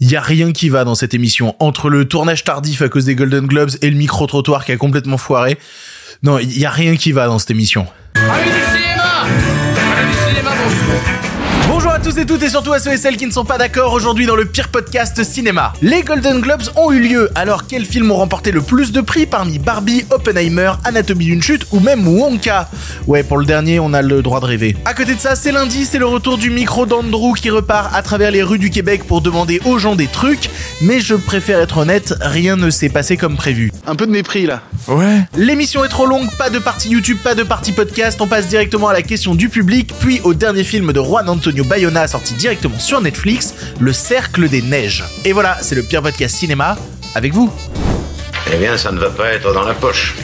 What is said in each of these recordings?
Il y a rien qui va dans cette émission. Entre le tournage tardif à cause des Golden Globes et le micro-trottoir qui a complètement foiré. Non, il y a rien qui va dans cette émission. À tous et toutes et surtout à ceux et celles qui ne sont pas d'accord aujourd'hui dans le pire podcast cinéma. Les Golden Globes ont eu lieu, alors quels films ont remporté le plus de prix parmi Barbie, Oppenheimer, Anatomie d'une chute ou même Wonka? Ouais, pour le dernier, on a le droit de rêver. À côté de ça, c'est lundi, c'est le retour du micro d'Andrew qui repart à travers les rues du Québec pour demander aux gens des trucs, mais je préfère être honnête, rien ne s'est passé comme prévu. Un peu de mépris là. Ouais. L'émission est trop longue, pas de partie YouTube, pas de partie podcast, on passe directement à la question du public, puis au dernier film de Juan Antonio Bayona sorti directement sur Netflix, Le Cercle des Neiges. Et voilà, c'est le pire podcast cinéma avec vous. Eh bien, ça ne va pas être dans la poche.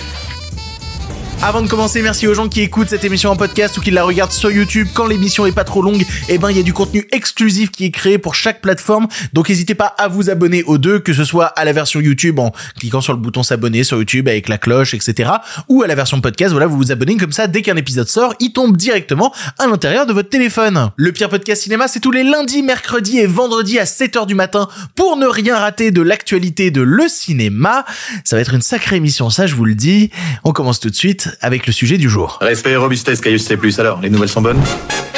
Avant de commencer, merci aux gens qui écoutent cette émission en podcast ou qui la regardent sur YouTube. Quand l'émission est pas trop longue, eh ben il y a du contenu exclusif qui est créé pour chaque plateforme. Donc n'hésitez pas à vous abonner aux deux, que ce soit à la version YouTube en cliquant sur le bouton s'abonner sur YouTube avec la cloche, etc. Ou à la version podcast, voilà, vous vous abonnez comme ça, dès qu'un épisode sort, il tombe directement à l'intérieur de votre téléphone. Le pire podcast cinéma, c'est tous les lundis, mercredis et vendredis à 7h du matin pour ne rien rater de l'actualité de le cinéma. Ça va être une sacrée émission, ça je vous le dis. On commence tout de suite avec le sujet du jour. Respect et robustesse, Caius C+. Alors, les nouvelles sont bonnes?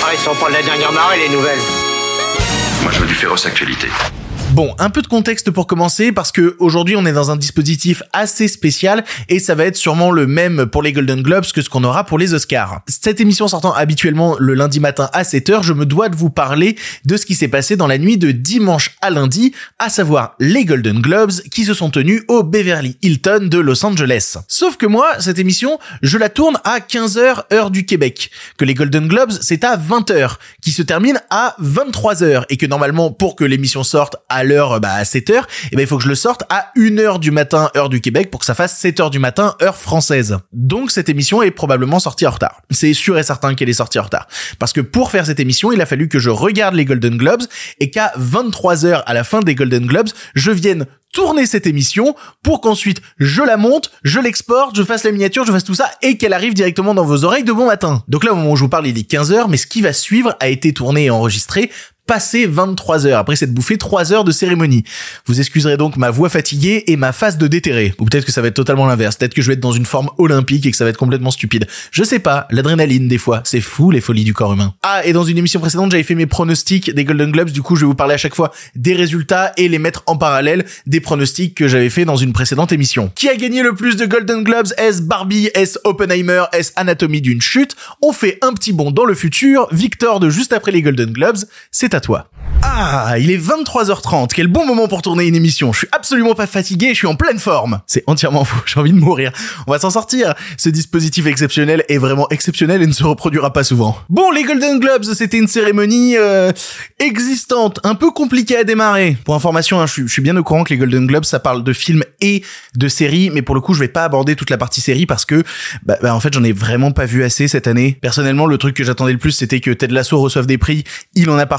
Ah, ils sont pas de la dernière marée, les nouvelles. Moi, je veux du féroce actualité. Bon, un peu de contexte pour commencer parce que aujourd'hui on est dans un dispositif assez spécial et ça va être sûrement le même pour les Golden Globes que ce qu'on aura pour les Oscars. Cette émission sortant habituellement le lundi matin à 7h, je me dois de vous parler de ce qui s'est passé dans la nuit de dimanche à lundi, à savoir les Golden Globes qui se sont tenus au Beverly Hilton de Los Angeles. Sauf que moi, cette émission, je la tourne à 15h heure du Québec, que les Golden Globes c'est à 20h, qui se termine à 23h et que normalement pour que l'émission sorte à bah, à 7h, et ben il faut que je le sorte à 1h du matin heure du Québec pour que ça fasse 7h du matin heure française. Donc cette émission est probablement sortie en retard. C'est sûr et certain qu'elle est sortie en retard parce que pour faire cette émission, il a fallu que je regarde les Golden Globes et qu'à 23h à la fin des Golden Globes, je vienne tourner cette émission pour qu'ensuite je la monte, je l'exporte, je fasse la miniature, je fasse tout ça et qu'elle arrive directement dans vos oreilles de bon matin. Donc là au moment où je vous parle il est 15h mais ce qui va suivre a été tourné et enregistré passé 23 heures après cette bouffée 3 heures de cérémonie. Vous excuserez donc ma voix fatiguée et ma face de déterré. Ou peut-être que ça va être totalement l'inverse. Peut-être que je vais être dans une forme olympique et que ça va être complètement stupide. Je sais pas. L'adrénaline, des fois. C'est fou, les folies du corps humain. Ah, et dans une émission précédente, j'avais fait mes pronostics des Golden Globes. Du coup, je vais vous parler à chaque fois des résultats et les mettre en parallèle des pronostics que j'avais fait dans une précédente émission. Qui a gagné le plus de Golden Globes? Est-ce Barbie? Est-ce Oppenheimer? Est-ce Anatomie d'une chute? On fait un petit bond dans le futur. Victor de juste après les Golden Globes, c'est toi. Ah, il est 23h30. Quel bon moment pour tourner une émission. Je suis absolument pas fatigué, je suis en pleine forme. C'est entièrement faux, j'ai envie de mourir. On va s'en sortir. Ce dispositif exceptionnel est vraiment exceptionnel et ne se reproduira pas souvent. Bon, les Golden Globes, c'était une cérémonie euh, existante, un peu compliquée à démarrer. Pour information, hein, je, suis, bien au courant que les Golden Globes, ça parle de films et de séries, mais pour le coup, je vais pas aborder toute la partie série parce que, bah, bah, en fait, j'en ai vraiment pas vu assez cette année. Personnellement, le truc que j'attendais le plus, c'était que Ted Lasso reçoive des prix. Il en a pas.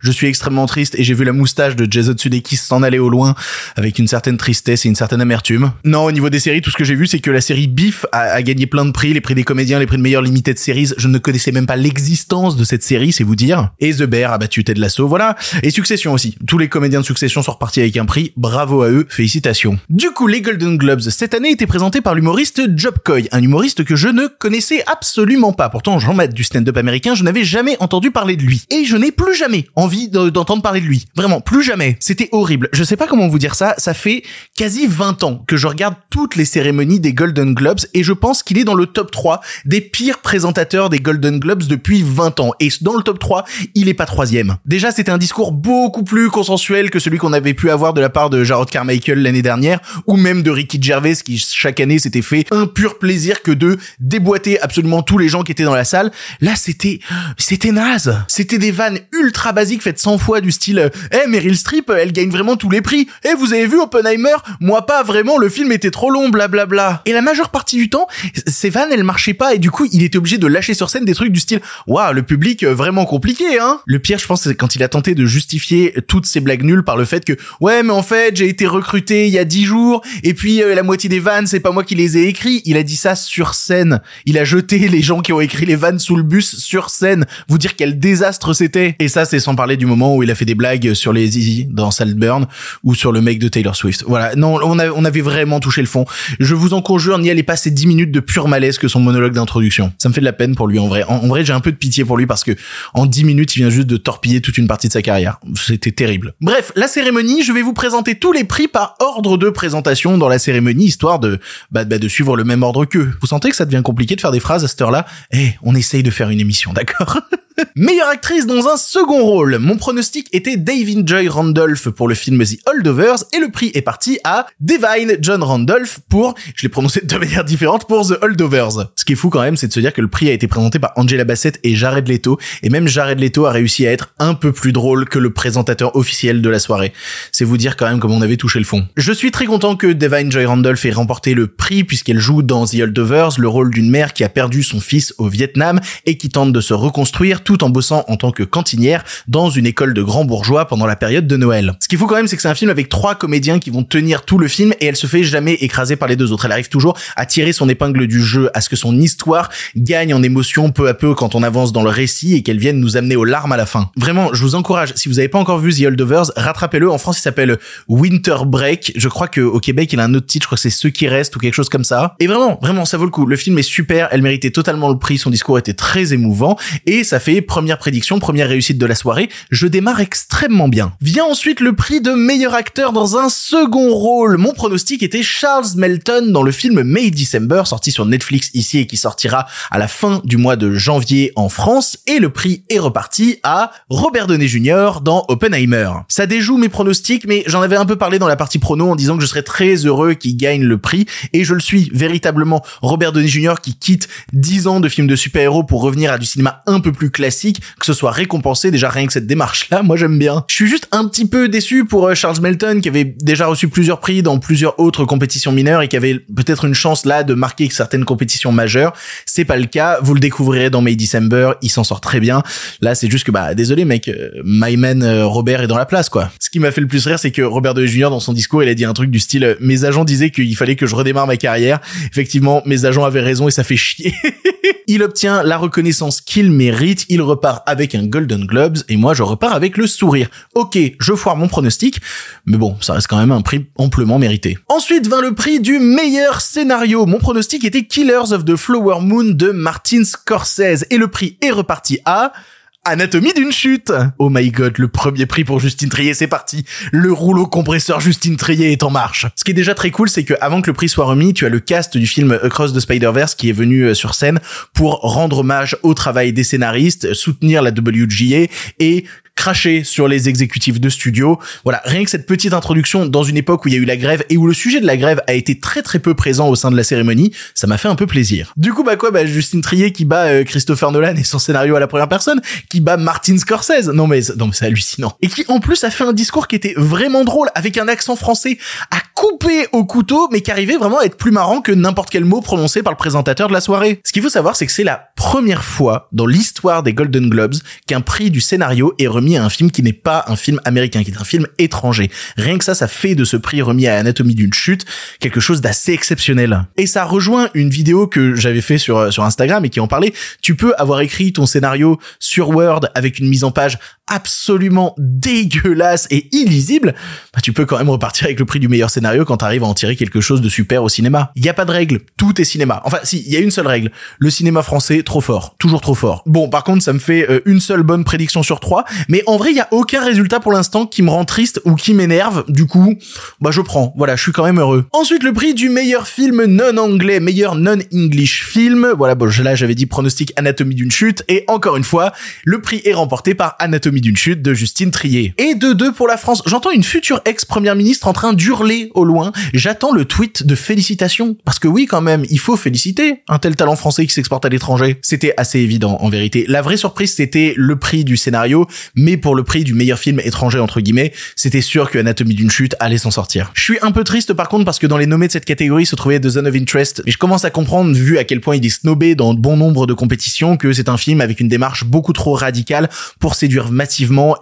Je suis extrêmement triste et j'ai vu la moustache de Jason Sudeikis s'en aller au loin avec une certaine tristesse et une certaine amertume. Non, au niveau des séries, tout ce que j'ai vu, c'est que la série Beef a, gagné plein de prix, les prix des comédiens, les prix de meilleure limited series. Je ne connaissais même pas l'existence de cette série, c'est vous dire. Et The Bear a battu Ted Lasso, voilà. Et Succession aussi. Tous les comédiens de Succession sont repartis avec un prix. Bravo à eux, félicitations. Du coup, les Golden Globes cette année étaient présentés par l'humoriste Job Coy, un humoriste que je ne connaissais absolument pas. Pourtant, j'en mets du stand-up américain, je n'avais jamais entendu parler de lui. Et je n'ai plus jamais envie de- d'entendre parler de lui. Vraiment, plus jamais. C'était horrible. Je sais pas comment vous dire ça, ça fait quasi 20 ans que je regarde toutes les cérémonies des Golden Globes et je pense qu'il est dans le top 3 des pires présentateurs des Golden Globes depuis 20 ans. Et dans le top 3, il est pas troisième. Déjà, c'était un discours beaucoup plus consensuel que celui qu'on avait pu avoir de la part de Jarrod Carmichael l'année dernière ou même de Ricky Gervais qui chaque année s'était fait un pur plaisir que de déboîter absolument tous les gens qui étaient dans la salle. Là, c'était c'était naze. C'était des vannes ultra basiques faites 100 fois du style "Eh Meryl Streep, elle gagne vraiment tous les prix. Eh vous avez vu Oppenheimer? Moi pas vraiment, le film était trop long, blablabla." Et la majeure partie du temps, ces vannes elles marchaient pas et du coup, il était obligé de lâcher sur scène des trucs du style "Waouh, le public euh, vraiment compliqué hein." Le pire, je pense, c'est quand il a tenté de justifier toutes ces blagues nulles par le fait que "Ouais, mais en fait, j'ai été recruté il y a 10 jours et puis euh, la moitié des vannes, c'est pas moi qui les ai écrits." Il a dit ça sur scène. Il a jeté les gens qui ont écrit les vannes sous le bus sur scène. Vous dire quel désastre c'était. Et ça, c'est parler du moment où il a fait des blagues sur les Easy dans Saltburn ou sur le mec de Taylor Swift. Voilà, non, on, avait vraiment touché le fond. Je vous en conjure, n'y allez pas ces 10 minutes de pur malaise que son monologue d'introduction. Ça me fait de la peine pour lui en vrai. En, en vrai, j'ai un peu de pitié pour lui parce que en 10 minutes, il vient juste de torpiller toute une partie de sa carrière. C'était terrible. Bref, la cérémonie, je vais vous présenter tous les prix par ordre de présentation dans la cérémonie, histoire de, bah, bah, de suivre le même ordre qu'eux. Vous sentez que ça devient compliqué de faire des phrases à cette heure-là? Eh, on essaye de faire une émission, d'accord? Meilleure actrice dans un second rôle. Mon pronostic était Davin Joy Randolph pour le film The Holdovers et le prix est parti à Devine John Randolph pour, je l'ai prononcé de deux manières différentes, pour The Holdovers. Ce qui est fou quand même, c'est de se dire que le prix a été présenté par Angela Bassett et Jared Leto et même Jared Leto a réussi à être un peu plus drôle que le présentateur officiel de la soirée. C'est vous dire quand même comme on avait touché le fond. Je suis très content que Devine Joy Randolph ait remporté le prix puisqu'elle joue dans The Holdovers le rôle d'une mère qui a perdu son fils au Vietnam et qui tente de se reconstruire en bossant en tant que cantinière dans une école de grands bourgeois pendant la période de Noël. Ce qu'il faut quand même, c'est que c'est un film avec trois comédiens qui vont tenir tout le film et elle se fait jamais écraser par les deux autres. Elle arrive toujours à tirer son épingle du jeu, à ce que son histoire gagne en émotion peu à peu quand on avance dans le récit et qu'elle vienne nous amener aux larmes à la fin. Vraiment, je vous encourage, si vous avez pas encore vu The Holdovers, rattrapez-le. En France, il s'appelle Winter Break. Je crois que au Québec, il a un autre titre, je crois que c'est Ceux qui restent ou quelque chose comme ça. Et vraiment, vraiment, ça vaut le coup. Le film est super, elle méritait totalement le prix, son discours était très émouvant et ça fait première prédiction, première réussite de la soirée. Je démarre extrêmement bien. Vient ensuite le prix de meilleur acteur dans un second rôle. Mon pronostic était Charles Melton dans le film May December, sorti sur Netflix ici et qui sortira à la fin du mois de janvier en France. Et le prix est reparti à Robert Downey Jr. dans Oppenheimer. Ça déjoue mes pronostics, mais j'en avais un peu parlé dans la partie prono en disant que je serais très heureux qu'il gagne le prix. Et je le suis véritablement. Robert Downey Jr. qui quitte 10 ans de films de super-héros pour revenir à du cinéma un peu plus classique, que ce soit récompensé déjà rien que cette démarche là moi j'aime bien. Je suis juste un petit peu déçu pour euh, Charles Melton qui avait déjà reçu plusieurs prix dans plusieurs autres compétitions mineures et qui avait peut-être une chance là de marquer certaines compétitions majeures. C'est pas le cas. Vous le découvrirez dans May December. Il s'en sort très bien. Là c'est juste que bah désolé mec euh, my man euh, Robert est dans la place quoi. Ce qui m'a fait le plus rire c'est que Robert De Jr dans son discours il a dit un truc du style mes agents disaient qu'il fallait que je redémarre ma carrière. Effectivement mes agents avaient raison et ça fait chier il obtient la reconnaissance qu'il mérite il repart avec un Golden Globes et moi je repars avec le sourire. Ok, je foire mon pronostic, mais bon, ça reste quand même un prix amplement mérité. Ensuite vint le prix du meilleur scénario. Mon pronostic était Killers of the Flower Moon de Martin Scorsese et le prix est reparti à Anatomie d'une chute. Oh my god, le premier prix pour Justine Trier, c'est parti. Le rouleau compresseur Justine Trier est en marche. Ce qui est déjà très cool, c'est que avant que le prix soit remis, tu as le cast du film Across the Spider-Verse qui est venu euh, sur scène pour rendre hommage au travail des scénaristes, soutenir la WGA et cracher sur les exécutifs de studio. Voilà, rien que cette petite introduction dans une époque où il y a eu la grève et où le sujet de la grève a été très très peu présent au sein de la cérémonie, ça m'a fait un peu plaisir. Du coup, bah quoi, bah Justine Trier qui bat euh, Christopher Nolan et son scénario à la première personne, qui bat Martin Scorsese. Non mais non mais c'est hallucinant. Et qui en plus a fait un discours qui était vraiment drôle avec un accent français à couper au couteau, mais qui arrivait vraiment à être plus marrant que n'importe quel mot prononcé par le présentateur de la soirée. Ce qu'il faut savoir, c'est que c'est la première fois dans l'histoire des Golden Globes qu'un prix du scénario est remis un film qui n'est pas un film américain, qui est un film étranger. Rien que ça, ça fait de ce prix remis à Anatomie d'une chute quelque chose d'assez exceptionnel. Et ça rejoint une vidéo que j'avais fait sur, sur Instagram et qui en parlait. Tu peux avoir écrit ton scénario sur Word avec une mise en page absolument dégueulasse et illisible, bah, tu peux quand même repartir avec le prix du meilleur scénario quand t'arrives à en tirer quelque chose de super au cinéma. Il y a pas de règle, tout est cinéma. Enfin, si, il y a une seule règle. Le cinéma français, trop fort, toujours trop fort. Bon, par contre, ça me fait euh, une seule bonne prédiction sur trois, mais en vrai, il y a aucun résultat pour l'instant qui me rend triste ou qui m'énerve. Du coup, bah je prends. Voilà, je suis quand même heureux. Ensuite, le prix du meilleur film non anglais, meilleur non English film. Voilà, bon, là j'avais dit pronostic Anatomie d'une chute et encore une fois, le prix est remporté par Anatomie d'une chute de Justine Trier. Et de deux pour la France. J'entends une future ex-première ministre en train d'hurler au loin. J'attends le tweet de félicitations. Parce que oui, quand même, il faut féliciter un tel talent français qui s'exporte à l'étranger. C'était assez évident, en vérité. La vraie surprise, c'était le prix du scénario, mais pour le prix du meilleur film étranger, entre guillemets, c'était sûr que Anatomie d'une chute allait s'en sortir. Je suis un peu triste, par contre, parce que dans les nommés de cette catégorie se trouvait The Zone of Interest, et je commence à comprendre, vu à quel point il est snobé dans bon nombre de compétitions, que c'est un film avec une démarche beaucoup trop radicale pour séduire massivement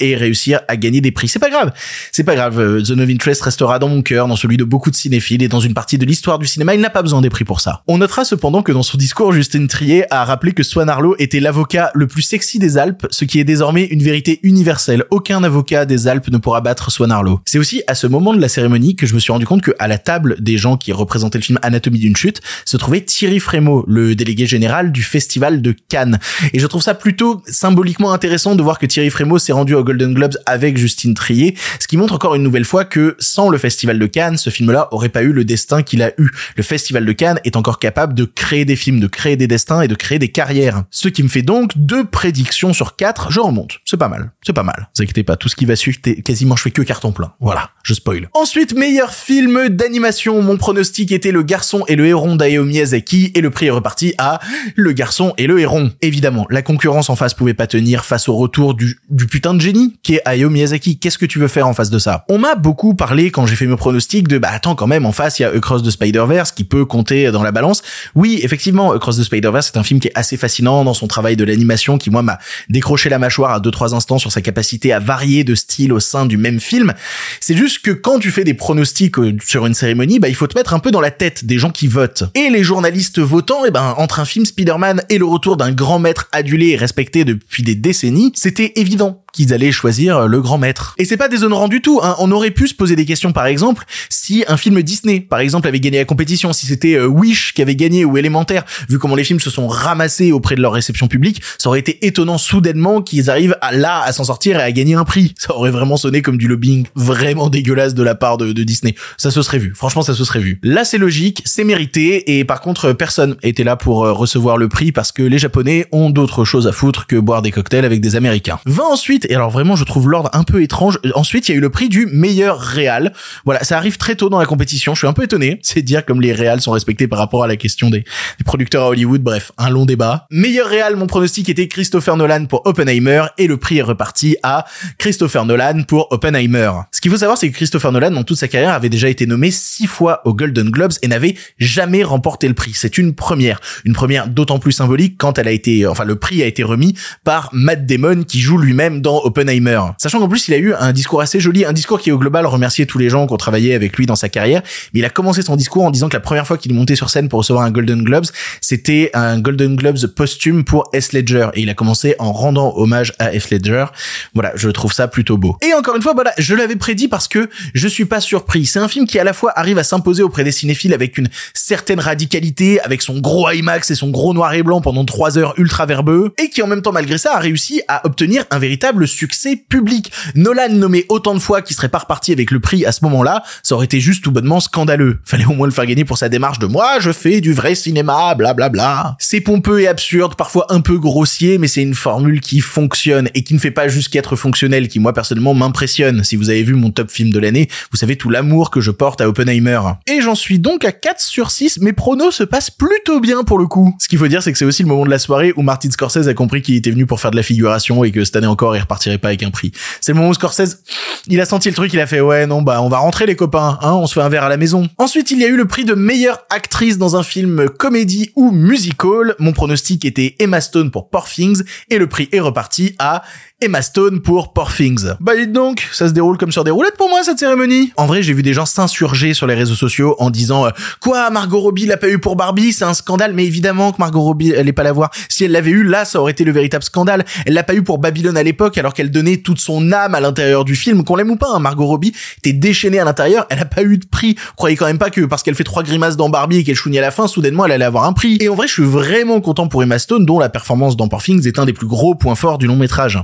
et réussir à gagner des prix. C'est pas grave. C'est pas grave. Euh, The Interest restera dans mon cœur, dans celui de beaucoup de cinéphiles et dans une partie de l'histoire du cinéma. Il n'a pas besoin des prix pour ça. On notera cependant que dans son discours, Justin Trier a rappelé que Swan Arlo était l'avocat le plus sexy des Alpes, ce qui est désormais une vérité universelle. Aucun avocat des Alpes ne pourra battre Swan Arlo. C'est aussi à ce moment de la cérémonie que je me suis rendu compte que à la table des gens qui représentaient le film Anatomie d'une chute se trouvait Thierry Frémaux, le délégué général du festival de Cannes. Et je trouve ça plutôt symboliquement intéressant de voir que Thierry Frémaux s'est rendu au Golden Globes avec Justine Trier, ce qui montre encore une nouvelle fois que sans le festival de Cannes, ce film-là aurait pas eu le destin qu'il a eu. Le festival de Cannes est encore capable de créer des films, de créer des destins et de créer des carrières. Ce qui me fait donc deux prédictions sur quatre, je remonte. C'est pas mal. C'est pas mal. Vous inquiétez pas, tout ce qui va suivre, quasiment je fais que carton plein. Voilà, je spoil. Ensuite, meilleur film d'animation. Mon pronostic était Le Garçon et le Héron d'Ayao Miyazaki et le prix est reparti à Le Garçon et le Héron. Évidemment, la concurrence en face pouvait pas tenir face au retour du, du putain de génie qui est Hayao Miyazaki. Qu'est-ce que tu veux faire en face de ça? On m'a beaucoup parlé quand j'ai fait mes pronostics de bah attends quand même en face il y a Across the Spider-Verse qui peut compter dans la balance. Oui, effectivement, Across the Spider-Verse c'est un film qui est assez fascinant dans son travail de l'animation qui moi m'a décroché la mâchoire à deux trois instants sur sa capacité à varier de style au sein du même film. C'est juste que quand tu fais des pronostics euh, sur une cérémonie, bah il faut te mettre un peu dans la tête des gens qui votent. Et les journalistes votants, et eh ben entre un film Spider-Man et le retour d'un grand maître adulé et respecté depuis des décennies, c'était évident não. Qu'ils allaient choisir le grand maître. Et c'est pas déshonorant du tout. Hein. On aurait pu se poser des questions, par exemple, si un film Disney, par exemple, avait gagné la compétition, si c'était euh, Wish qui avait gagné ou Élémentaire, vu comment les films se sont ramassés auprès de leur réception publique, ça aurait été étonnant soudainement qu'ils arrivent à, là à s'en sortir et à gagner un prix. Ça aurait vraiment sonné comme du lobbying vraiment dégueulasse de la part de, Disney. Ça se serait vu. Franchement, ça se serait vu. Là, c'est logique, c'est mérité, et par contre, personne était là pour euh, recevoir le prix parce que les Japonais ont d'autres choses à foutre que boire des cocktails avec des Américains. Ensuite et alors vraiment, je trouve l'ordre un peu étrange. Ensuite, il y a eu le prix du meilleur réal. Voilà, ça arrive très tôt dans la compétition. Je suis un peu étonné. C'est dire comme les réals sont respectés par rapport à la question des, producteurs à Hollywood. Bref, un long débat. Meilleur réal, mon pronostic était Christopher Nolan pour Oppenheimer et le prix est reparti à Christopher Nolan pour Oppenheimer. Ce qu'il faut savoir, c'est que Christopher Nolan, dans toute sa carrière, avait déjà été nommé six fois aux Golden Globes et n'avait jamais remporté le prix. C'est une première. Une première d'autant plus symbolique quand elle a été, enfin, le prix a été remis par Matt Damon qui joue lui-même Oppenheimer. Sachant qu'en plus, il a eu un discours assez joli, un discours qui au global remerciait tous les gens qui ont travaillé avec lui dans sa carrière. Mais il a commencé son discours en disant que la première fois qu'il est monté sur scène pour recevoir un Golden Globes, c'était un Golden Globes posthume pour S. Ledger. Et il a commencé en rendant hommage à S. Ledger. Voilà, je trouve ça plutôt beau. Et encore une fois, voilà, je l'avais prédit parce que je suis pas surpris. C'est un film qui à la fois arrive à s'imposer auprès des cinéphiles avec une certaine radicalité, avec son gros IMAX et son gros noir et blanc pendant trois heures ultra verbeux, et qui en même temps malgré ça a réussi à obtenir un véritable succès public. Nolan nommé autant de fois qu'il serait pas reparti avec le prix à ce moment-là, ça aurait été juste tout bonnement scandaleux. Fallait au moins le faire gagner pour sa démarche de moi, je fais du vrai cinéma, blablabla. Bla bla. C'est pompeux et absurde, parfois un peu grossier, mais c'est une formule qui fonctionne et qui ne fait pas juste qu'être fonctionnel, qui moi personnellement m'impressionne. Si vous avez vu mon top film de l'année, vous savez tout l'amour que je porte à Oppenheimer. Et j'en suis donc à 4 sur 6, mes pronos se passent plutôt bien pour le coup. Ce qu'il faut dire, c'est que c'est aussi le moment de la soirée où Martin Scorsese a compris qu'il était venu pour faire de la figuration et que cette année encore, repartirait pas avec un prix. C'est le moment où Scorsese, il a senti le truc, il a fait ouais non bah on va rentrer les copains, hein, on se fait un verre à la maison. Ensuite il y a eu le prix de meilleure actrice dans un film comédie ou musical. Mon pronostic était Emma Stone pour Poor Things et le prix est reparti à Emma Stone pour Poor Things. Bah dites donc, ça se déroule comme sur des roulettes pour moi cette cérémonie. En vrai, j'ai vu des gens s'insurger sur les réseaux sociaux en disant euh, quoi Margot Robbie l'a pas eu pour Barbie, c'est un scandale. Mais évidemment que Margot Robbie elle est pas la voir. Si elle l'avait eu là, ça aurait été le véritable scandale. Elle l'a pas eu pour Babylone à l'époque alors qu'elle donnait toute son âme à l'intérieur du film. Qu'on l'aime ou pas, hein, Margot Robbie était déchaînée à l'intérieur. Elle a pas eu de prix. Vous croyez quand même pas que parce qu'elle fait trois grimaces dans Barbie et qu'elle chouigne à la fin, soudainement elle allait avoir un prix. Et en vrai, je suis vraiment content pour Emma Stone dont la performance dans Poor est un des plus gros points forts du long métrage.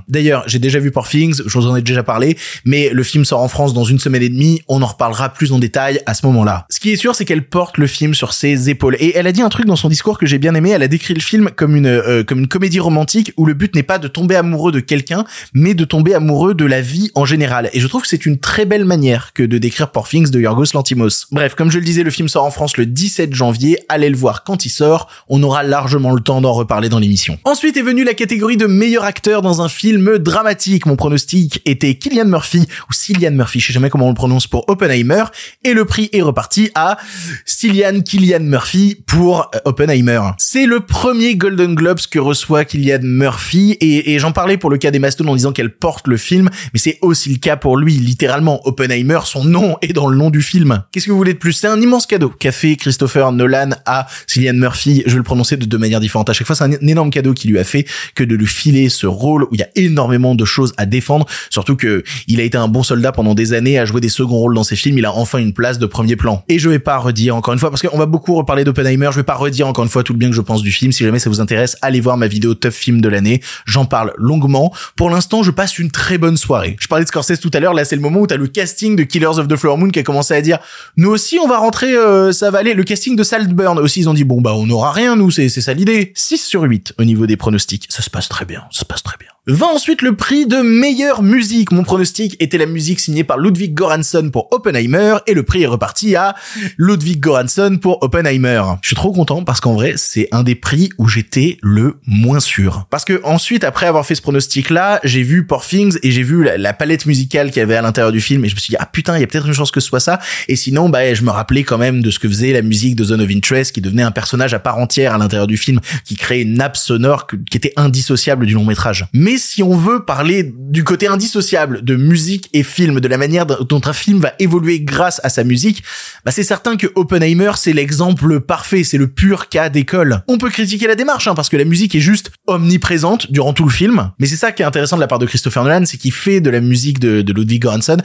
J'ai déjà vu Poor je vous en ai déjà parlé, mais le film sort en France dans une semaine et demie, on en reparlera plus en détail à ce moment-là. Ce qui est sûr, c'est qu'elle porte le film sur ses épaules. Et elle a dit un truc dans son discours que j'ai bien aimé, elle a décrit le film comme une, euh, comme une comédie romantique où le but n'est pas de tomber amoureux de quelqu'un, mais de tomber amoureux de la vie en général. Et je trouve que c'est une très belle manière que de décrire Poor de Yorgos Lantimos. Bref, comme je le disais, le film sort en France le 17 janvier, allez le voir quand il sort, on aura largement le temps d'en reparler dans l'émission. Ensuite est venue la catégorie de meilleur acteur dans un film dramatique, mon pronostic était Killian Murphy, ou Cillian Murphy, je sais jamais comment on le prononce pour Oppenheimer, et le prix est reparti à Cillian Killian Murphy pour euh, Oppenheimer. C'est le premier Golden Globes que reçoit Killian Murphy, et, j'en parlais pour le cas des Mastones en disant qu'elle porte le film, mais c'est aussi le cas pour lui, littéralement. Oppenheimer, son nom est dans le nom du film. Qu'est-ce que vous voulez de plus? C'est un immense cadeau qu'a fait Christopher Nolan à Cillian Murphy. Je vais le prononcer de deux manières différentes. À chaque fois, c'est un énorme cadeau qu'il lui a fait que de lui filer ce rôle où il y a énormément de choses à défendre. Surtout que il a été un bon soldat pendant des années, à jouer des seconds rôles dans ses films. Il a enfin une place de premier plan. Et je vais pas redire encore une fois, parce qu'on va beaucoup reparler d'Oppenheimer. Je vais pas redire encore une fois tout le bien que je pense du film. Si jamais ça vous intéresse, allez voir ma vidéo Tough Film de l'année. J'en parle longuement. Pour l'instant, je passe une très bonne soirée. Je parlais de Scorsese tout à l'heure. Là, c'est le moment où t'as le casting de Killers of the Flower Moon qui a commencé à dire, nous aussi, on va rentrer, euh, ça va aller. Le casting de Saltburn aussi, ils ont dit, bon, bah, on n'aura rien, nous, c'est ça l'idée. 6 sur 8 au niveau des pronostics. Ça se passe très bien. Ça se passe très bien. Va ensuite le prix de meilleure musique. Mon pronostic était la musique signée par Ludwig Göransson pour Oppenheimer et le prix est reparti à Ludwig Göransson pour Oppenheimer. Je suis trop content parce qu'en vrai, c'est un des prix où j'étais le moins sûr. Parce que ensuite, après avoir fait ce pronostic là, j'ai vu Poor et j'ai vu la, la palette musicale qu'il y avait à l'intérieur du film et je me suis dit, ah putain, il y a peut-être une chance que ce soit ça. Et sinon, bah, je me rappelais quand même de ce que faisait la musique de Zone of Interest qui devenait un personnage à part entière à l'intérieur du film, qui créait une nappe sonore qui était indissociable du long métrage. Mais si on veut parler du côté indissociable de musique et film, de la manière dont un film va évoluer grâce à sa musique, bah c'est certain que Oppenheimer c'est l'exemple parfait, c'est le pur cas d'école. On peut critiquer la démarche hein, parce que la musique est juste omniprésente durant tout le film, mais c'est ça qui est intéressant de la part de Christopher Nolan, c'est qu'il fait de la musique de, de Ludwig Göransson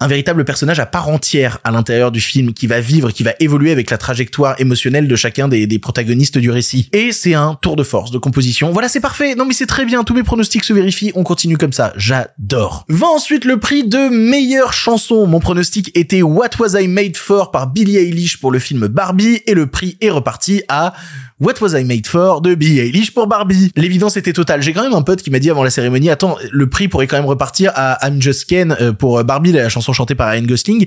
un véritable personnage à part entière à l'intérieur du film qui va vivre, qui va évoluer avec la trajectoire émotionnelle de chacun des, des protagonistes du récit. Et c'est un tour de force de composition. Voilà, c'est parfait. Non mais c'est très bien, tous mes pronostics se vérifient, on continue comme ça. J'adore. Va ensuite le prix de meilleure chanson. Mon pronostic était What Was I Made For par Billie Eilish pour le film Barbie et le prix est reparti à What Was I Made For de Billie Eilish pour Barbie. L'évidence était totale. J'ai quand même un pote qui m'a dit avant la cérémonie, attends, le prix pourrait quand même repartir à I'm Just Ken euh, pour Barbie, la chanson chantée par Ryan Gosling.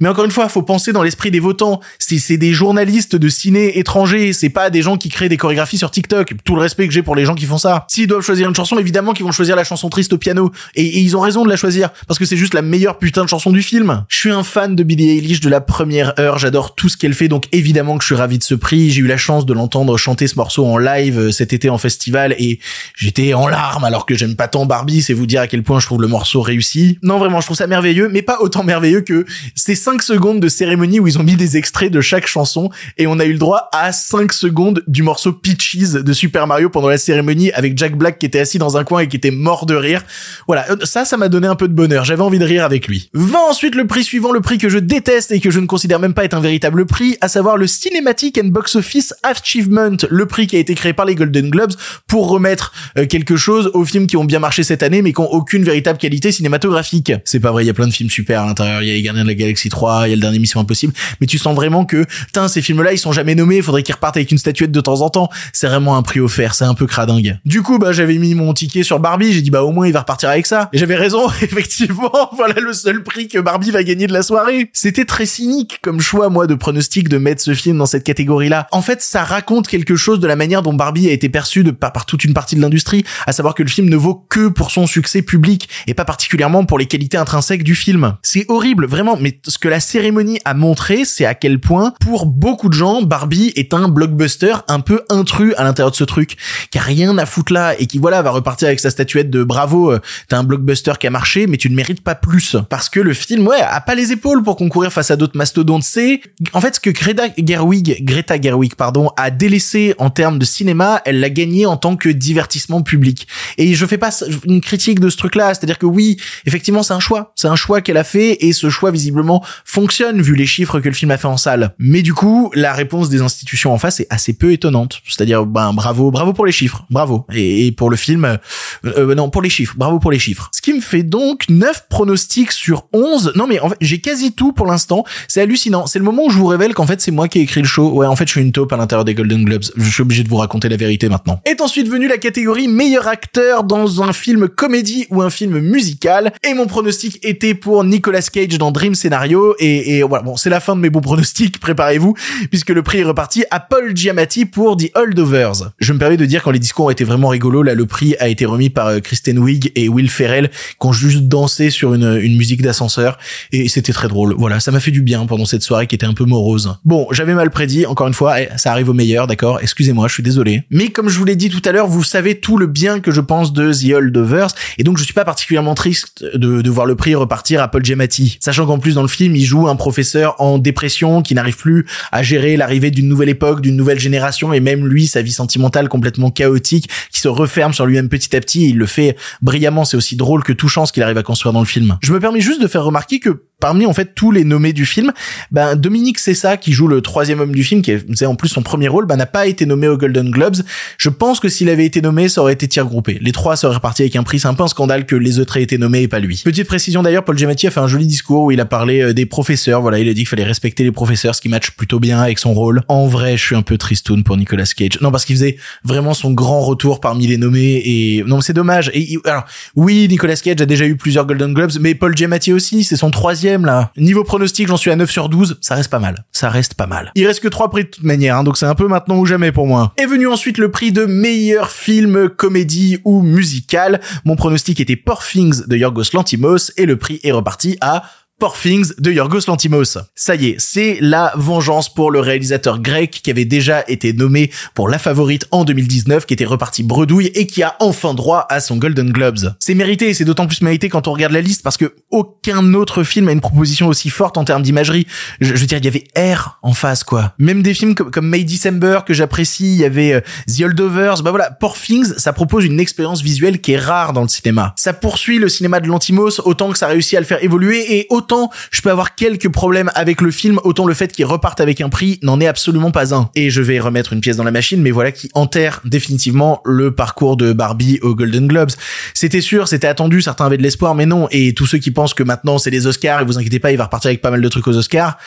Mais encore une fois, faut penser dans l'esprit des votants. C'est des journalistes de ciné étrangers, c'est pas des gens qui créent des chorégraphies sur TikTok. Tout le respect que j'ai pour les gens qui font ça. S'ils doivent choisir une chanson, évidemment qu'ils vont choisir la chanson triste au piano. Et, et ils ont raison de la choisir parce que c'est juste la meilleure putain de chanson du film. Je suis un fan de Billie Eilish de la première heure. J'adore tout ce qu'elle fait. Donc évidemment que je suis ravi de ce prix. J'ai eu la chance de l'entendre chanter ce morceau en live euh, cet été en festival et j'étais en larmes alors que j'aime pas tant Barbie. C'est vous dire à quel point je trouve le morceau réussi. Non, vraiment, je trouve ça merveilleux, mais pas autant merveilleux que ces 5 secondes de cérémonie où ils ont mis des extraits de chaque chanson et on a eu le droit à 5 secondes du morceau Peaches de Super Mario pendant la cérémonie avec Jack Black qui était assis dans un coin et qui était mort de rire. Voilà, euh, ça, ça m'a donné un peu de bonheur. J'avais envie de rire avec lui. Va ensuite le prix suivant, le prix que je déteste et que je ne considère même pas être un véritable prix, à savoir le Cinematic and Box Office Achievement, le prix qui a été créé par les Golden Globes pour remettre euh, quelque chose aux films qui ont bien marché cette année mais qui ont aucune véritable qualité cinématographique. C'est pas vrai, il y a plein de films super à l'intérieur, il y a les Gardiens de la Galaxie 3, il y a le dernier Mission Impossible, mais tu sens vraiment que, putain, ces films-là, ils sont jamais nommés, il faudrait qu'ils repartent avec une statuette de temps en temps. C'est vraiment un prix offert, c'est un peu cradingue. Du coup, bah, j'avais mis mon ticket sur Barbie, j'ai dit, bah, au moins, il va repartir avec ça. Et j'avais raison, effectivement, voilà le seul prix que Barbie va gagner de la soirée. C'était très cynique comme choix, moi, de pronostic de mettre ce film dans cette catégorie-là. En fait, ça raconte quelque chose de la manière dont Barbie a été perçue de, par, par toute une partie de l'industrie, à savoir que le film ne vaut que pour son succès public et pas particulièrement pour les qualités intrinsèques du film. C'est horrible, vraiment, mais ce que la cérémonie a montré, c'est à quel point, pour beaucoup de gens, Barbie est un blockbuster un peu intrus à l'intérieur de ce truc, qui a rien à foutre là, et qui, voilà, va repartir avec sa statuette de bravo, euh, t'as un blockbuster qui a marché, mais tu ne mérites pas plus. Parce que le film, ouais, a pas les épaules pour concourir face à d'autres mastodontes. C'est, en fait, ce que Greta Gerwig, Greta Gerwig, pardon, a délaissé en termes de cinéma, elle l'a gagné en tant que divertissement public. Et je fais pas une critique de ce truc-là, c'est-à-dire que oui, effectivement, c'est un choix. C'est un choix qu'elle a fait, et ce choix, visiblement, fonctionne vu les chiffres que le film a fait en salle. Mais du coup, la réponse des institutions en face est assez peu étonnante. C'est-à-dire, ben, bravo, bravo pour les chiffres, bravo. Et, et pour le film, euh, euh, non, pour les chiffres, bravo pour les chiffres. Ce qui me fait donc 9 pronostics sur 11. Non, mais en fait, j'ai quasi tout pour l'instant. C'est hallucinant. C'est le moment où je vous révèle qu'en fait, c'est moi qui ai écrit le show. Ouais, en fait, je suis une taupe à l'intérieur des Golden Je suis obligé de vous raconter la vérité maintenant. Est ensuite venue la catégorie meilleur acteur dans un film comédie ou un film musical. Et mon pronostic était pour Nicolas Cage dans Dream Scenario. Et, voilà, bon, c'est la fin de mes bons pronostics, préparez-vous, puisque le prix est reparti à Paul Giamatti pour The Holdovers. Je me permets de dire quand les discours ont été vraiment rigolos, là, le prix a été remis par euh, Kristen Wiig et Will Ferrell, qui ont juste dansé sur une, une musique d'ascenseur. Et c'était très drôle. Voilà, ça m'a fait du bien pendant cette soirée qui était un peu morose. Bon, j'avais mal prédit, encore une fois, ça arrive au meilleur, d'accord Excusez-moi, je suis désolé. Mais comme je vous l'ai dit tout à l'heure, vous savez tout le bien que je pense de The Holdovers, et donc je suis pas particulièrement triste de, de voir le prix repartir à Paul Giamatti. Sachant qu'en plus dans le film, il joue un professeur en dépression qui n'arrive plus à gérer l'arrivée d'une nouvelle époque, d'une nouvelle génération, et même lui, sa vie sentimentale complètement chaotique, qui se referme sur lui-même petit à petit, et il le fait brillamment, c'est aussi drôle que touchant ce qu'il arrive à construire dans le film. Je me permets juste de faire remarquer que parmi en fait tous les nommés du film, ben Dominique Cessa qui joue le troisième homme du film, qui est en plus son premier rôle, ben n'a pas été nommé aux Golden Globes. Je pense que s'il avait été nommé, ça aurait été tir groupé. Les trois seraient repartis avec un prix. C'est un peu un scandale que les autres aient été nommés et pas lui. Petite précision d'ailleurs, Paul Giamatti a fait un joli discours où il a parlé euh, des professeurs. Voilà, il a dit qu'il fallait respecter les professeurs, ce qui match plutôt bien avec son rôle. En vrai, je suis un peu tristoun pour Nicolas Cage. Non, parce qu'il faisait vraiment son grand retour parmi les nommés et non, c'est dommage. Alors, oui, Nicolas Cage a déjà eu plusieurs Golden Globes, mais Paul Giamatti aussi, c'est son troisième Niveau pronostic, j'en suis à 9 sur 12. Ça reste pas mal. Ça reste pas mal. Il reste que trois prix de toute manière, hein, donc c'est un peu maintenant ou jamais pour moi. Est venu ensuite le prix de meilleur film, comédie ou musical. Mon pronostic était Poor de Yorgos Lantimos et le prix est reparti à Poor de Yorgos Lantimos. Ça y est, c'est la vengeance pour le réalisateur grec qui avait déjà été nommé pour La Favorite en 2019, qui était reparti bredouille et qui a enfin droit à son Golden Globes. C'est mérité et c'est d'autant plus mérité quand on regarde la liste parce que aucun autre film a une proposition aussi forte en termes d'imagerie. Je, veux dire, il y avait R en face, quoi. Même des films comme, May December que j'apprécie, il y avait euh, The Holdovers, bah voilà, Poor Things, ça propose une expérience visuelle qui est rare dans le cinéma. Ça poursuit le cinéma de Lantimos autant que ça réussit à le faire évoluer et autant je peux avoir quelques problèmes avec le film, autant le fait qu'il reparte avec un prix n'en est absolument pas un. Et je vais remettre une pièce dans la machine, mais voilà qui enterre définitivement le parcours de Barbie aux Golden Globes. C'était sûr, c'était attendu, certains avaient de l'espoir, mais non. Et tous ceux qui pensent que maintenant c'est les Oscars, et vous inquiétez pas, il va repartir avec pas mal de trucs aux Oscars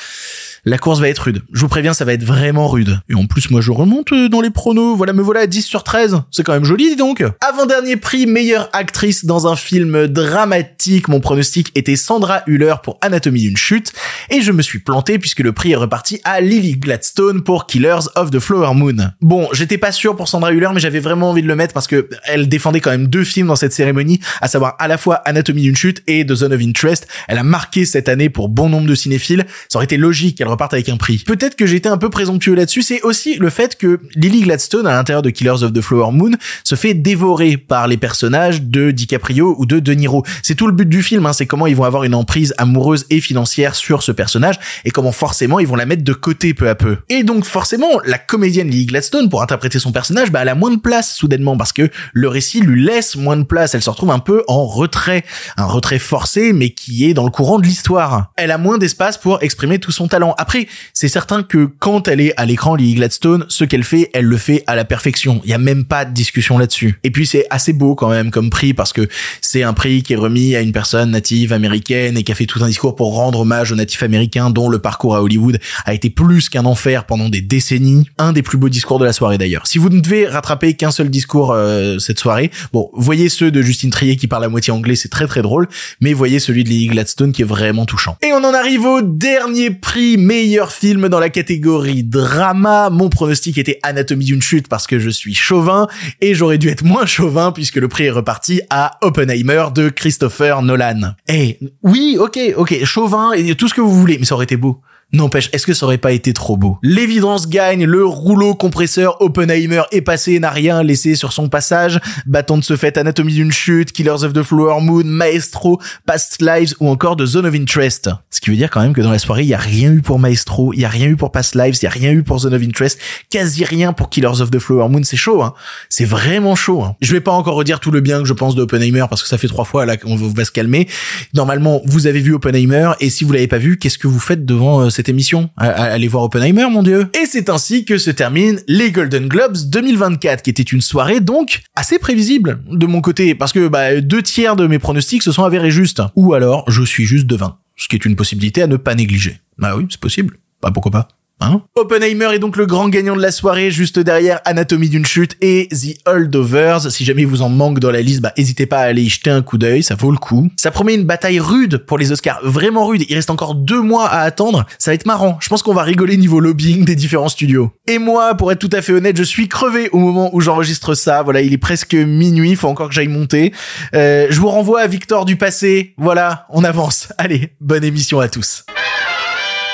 la course va être rude. Je vous préviens, ça va être vraiment rude. Et en plus, moi, je remonte euh, dans les pronos. Voilà, me voilà à 10 sur 13. C'est quand même joli, dis donc. Avant-dernier prix, meilleure actrice dans un film dramatique. Mon pronostic était Sandra Hüller pour Anatomie d'une chute. Et je me suis planté puisque le prix est reparti à Lily Gladstone pour Killers of the Flower Moon. Bon, j'étais pas sûr pour Sandra Hüller, mais j'avais vraiment envie de le mettre parce que elle défendait quand même deux films dans cette cérémonie, à savoir à la fois Anatomie d'une chute et The Zone of Interest. Elle a marqué cette année pour bon nombre de cinéphiles. Ça aurait été logique qu'elle reparte avec un prix. Peut-être que j'étais un peu présomptueux là-dessus, c'est aussi le fait que Lily Gladstone, à l'intérieur de Killers of the Flower Moon, se fait dévorer par les personnages de DiCaprio ou de De Niro. C'est tout le but du film, hein, c'est comment ils vont avoir une emprise amoureuse et financière sur ce personnage, et comment forcément ils vont la mettre de côté peu à peu. Et donc forcément, la comédienne Lily Gladstone, pour interpréter son personnage, bah, elle a moins de place soudainement, parce que le récit lui laisse moins de place, elle se retrouve un peu en retrait, un retrait forcé, mais qui est dans le courant de l'histoire. Elle a moins d'espace pour exprimer tout son talent. Après, c'est certain que quand elle est à l'écran, Lily Gladstone, ce qu'elle fait, elle le fait à la perfection. Il y a même pas de discussion là-dessus. Et puis c'est assez beau quand même comme prix parce que c'est un prix qui est remis à une personne native américaine et qui a fait tout un discours pour rendre hommage aux natifs américains dont le parcours à Hollywood a été plus qu'un enfer pendant des décennies. Un des plus beaux discours de la soirée d'ailleurs. Si vous ne devez rattraper qu'un seul discours euh, cette soirée, bon, voyez ceux de Justine Trier qui parle à moitié anglais, c'est très très drôle, mais voyez celui de Lily Gladstone qui est vraiment touchant. Et on en arrive au dernier prix meilleur film dans la catégorie drama. Mon pronostic était Anatomie d'une chute parce que je suis chauvin et j'aurais dû être moins chauvin puisque le prix est reparti à Oppenheimer de Christopher Nolan. Eh, oui, ok, ok, chauvin et tout ce que vous voulez, mais ça aurait été beau. N'empêche, est-ce que ça aurait pas été trop beau? L'évidence gagne, le rouleau compresseur Oppenheimer est passé n'a rien laissé sur son passage. Bâton de ce fait, Anatomie d'une chute, Killers of the Flower Moon, Maestro, Past Lives ou encore The Zone of Interest. Ce qui veut dire quand même que dans la soirée, il y a rien eu pour Maestro, il y a rien eu pour Past Lives, il y a rien eu pour Zone of Interest, quasi rien pour Killers of the Flower Moon. C'est chaud, hein C'est vraiment chaud. Hein je vais pas encore redire tout le bien que je pense d'Oppenheimer parce que ça fait trois fois là qu'on va se calmer. Normalement, vous avez vu Oppenheimer et si vous l'avez pas vu, qu'est-ce que vous faites devant euh, cette émission. Allez voir Oppenheimer, mon dieu. Et c'est ainsi que se termine les Golden Globes 2024, qui était une soirée donc assez prévisible de mon côté, parce que bah, deux tiers de mes pronostics se sont avérés justes. Ou alors, je suis juste devin, ce qui est une possibilité à ne pas négliger. Bah oui, c'est possible. Bah pourquoi pas Hein Oppenheimer est donc le grand gagnant de la soirée, juste derrière Anatomie d'une chute et The Holdovers. Si jamais il vous en manque dans la liste, bah n'hésitez pas à aller y jeter un coup d'œil, ça vaut le coup. Ça promet une bataille rude pour les Oscars, vraiment rude. Il reste encore deux mois à attendre. Ça va être marrant. Je pense qu'on va rigoler niveau lobbying des différents studios. Et moi, pour être tout à fait honnête, je suis crevé au moment où j'enregistre ça. Voilà, il est presque minuit, faut encore que j'aille monter. Euh, je vous renvoie à Victor du passé. Voilà, on avance. Allez, bonne émission à tous.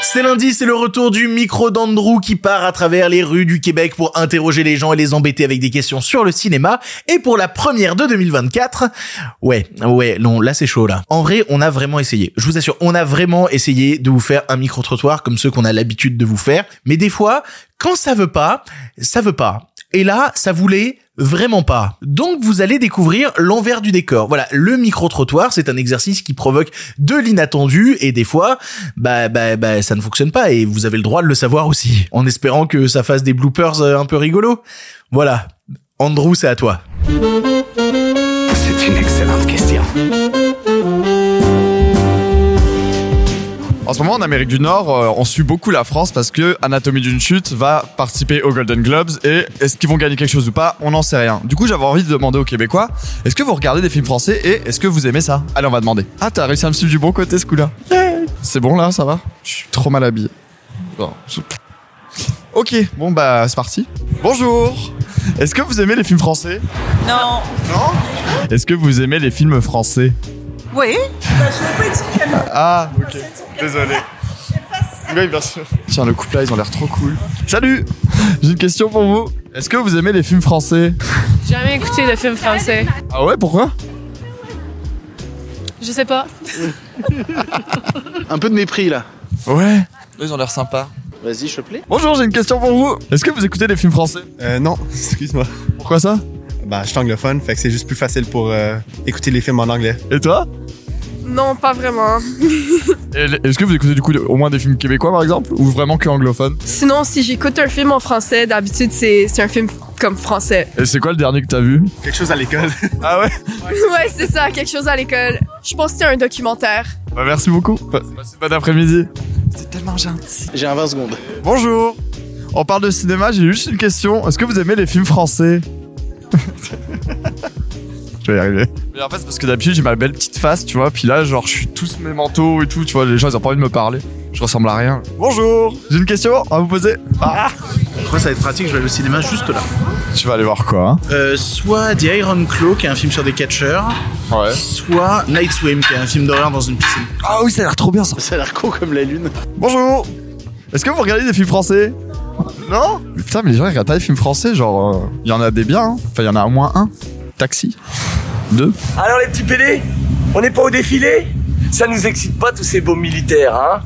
C'est lundi, c'est le retour du micro d'Andrew qui part à travers les rues du Québec pour interroger les gens et les embêter avec des questions sur le cinéma. Et pour la première de 2024, ouais, ouais, non, là c'est chaud là. En vrai, on a vraiment essayé. Je vous assure, on a vraiment essayé de vous faire un micro-trottoir comme ceux qu'on a l'habitude de vous faire. Mais des fois, quand ça veut pas, ça veut pas. Et là, ça voulait vraiment pas. Donc vous allez découvrir l'envers du décor. Voilà, le micro-trottoir, c'est un exercice qui provoque de l'inattendu et des fois, bah, bah, bah, ça ne fonctionne pas et vous avez le droit de le savoir aussi. En espérant que ça fasse des bloopers euh, un peu rigolos. Voilà. Andrew, c'est à toi. C'est une excellente question. En ce moment, en Amérique du Nord, euh, on suit beaucoup la France parce que Anatomie d'une chute va participer aux Golden Globes et est-ce qu'ils vont gagner quelque chose ou pas On n'en sait rien. Du coup, j'avais envie de demander aux Québécois est-ce que vous regardez des films français et est-ce que vous aimez ça? Allez, on va demander. Ah, t'as réussi à me suivre du bon côté ce coup-là. C'est bon là, ça va? Je suis trop mal habillé. Bon, Ok, bon bah c'est parti. Bonjour. Est-ce que vous aimez les films français? Non. Non? Est-ce que vous aimez les films français? Oui. Ah, ok. Désolé. Oui, bien sûr. Tiens, le couple là, ils ont l'air trop cool. Salut J'ai une question pour vous. Est-ce que vous aimez les films français? J'ai jamais écouté de film français. Ah ouais, pourquoi? Je sais pas. Un peu de mépris là. Ouais. Ils ont l'air sympas. Vas-y, je plaît. Bonjour, j'ai une question pour vous. Est-ce que vous écoutez des films français? Euh, non, excuse-moi. Pourquoi ça? Bah, je suis anglophone, fait que c'est juste plus facile pour euh, écouter les films en anglais. Et toi? Non, pas vraiment. Est-ce que vous écoutez du coup au moins des films québécois par exemple Ou vraiment que anglophones? Sinon, si j'écoute un film en français, d'habitude, c'est c'est un film comme français. Et c'est quoi le dernier que t'as vu? Quelque chose à l'école. Ah ouais? Ouais, c'est ça, quelque chose à l'école. Je pense que c'était un documentaire. Bah merci beaucoup. Pa- Passez bon après-midi. C'est tellement gentil. J'ai un 20 secondes. Bonjour. On parle de cinéma, j'ai juste une question. Est-ce que vous aimez les films français? Je vais y arriver. Mais en fait, c'est parce que d'habitude, j'ai ma belle petite face, tu vois. Puis là, genre, je suis tous mes manteaux et tout, tu vois. Les gens, ils ont pas envie de me parler. Je ressemble à rien. Bonjour. J'ai une question à vous poser. Ah Après, ça va être pratique, je vais aller au cinéma juste là. Tu vas aller voir quoi hein Euh, soit The Iron Claw, qui est un film sur des catcheurs, Ouais. soit Night Swim, qui est un film d'horreur dans une piscine. Ah oui, ça a l'air trop bien ça. Ça a l'air con comme la lune. Bonjour. Est-ce que vous regardez des films français? Non Putain, mais les gens ils regardent pas des films français, genre, il y en a des biens. hein. Enfin, il y en a au moins un. Taxi. Deux. Alors les petits pédés, on n'est pas au défilé? Ça nous excite pas tous ces beaux militaires, hein?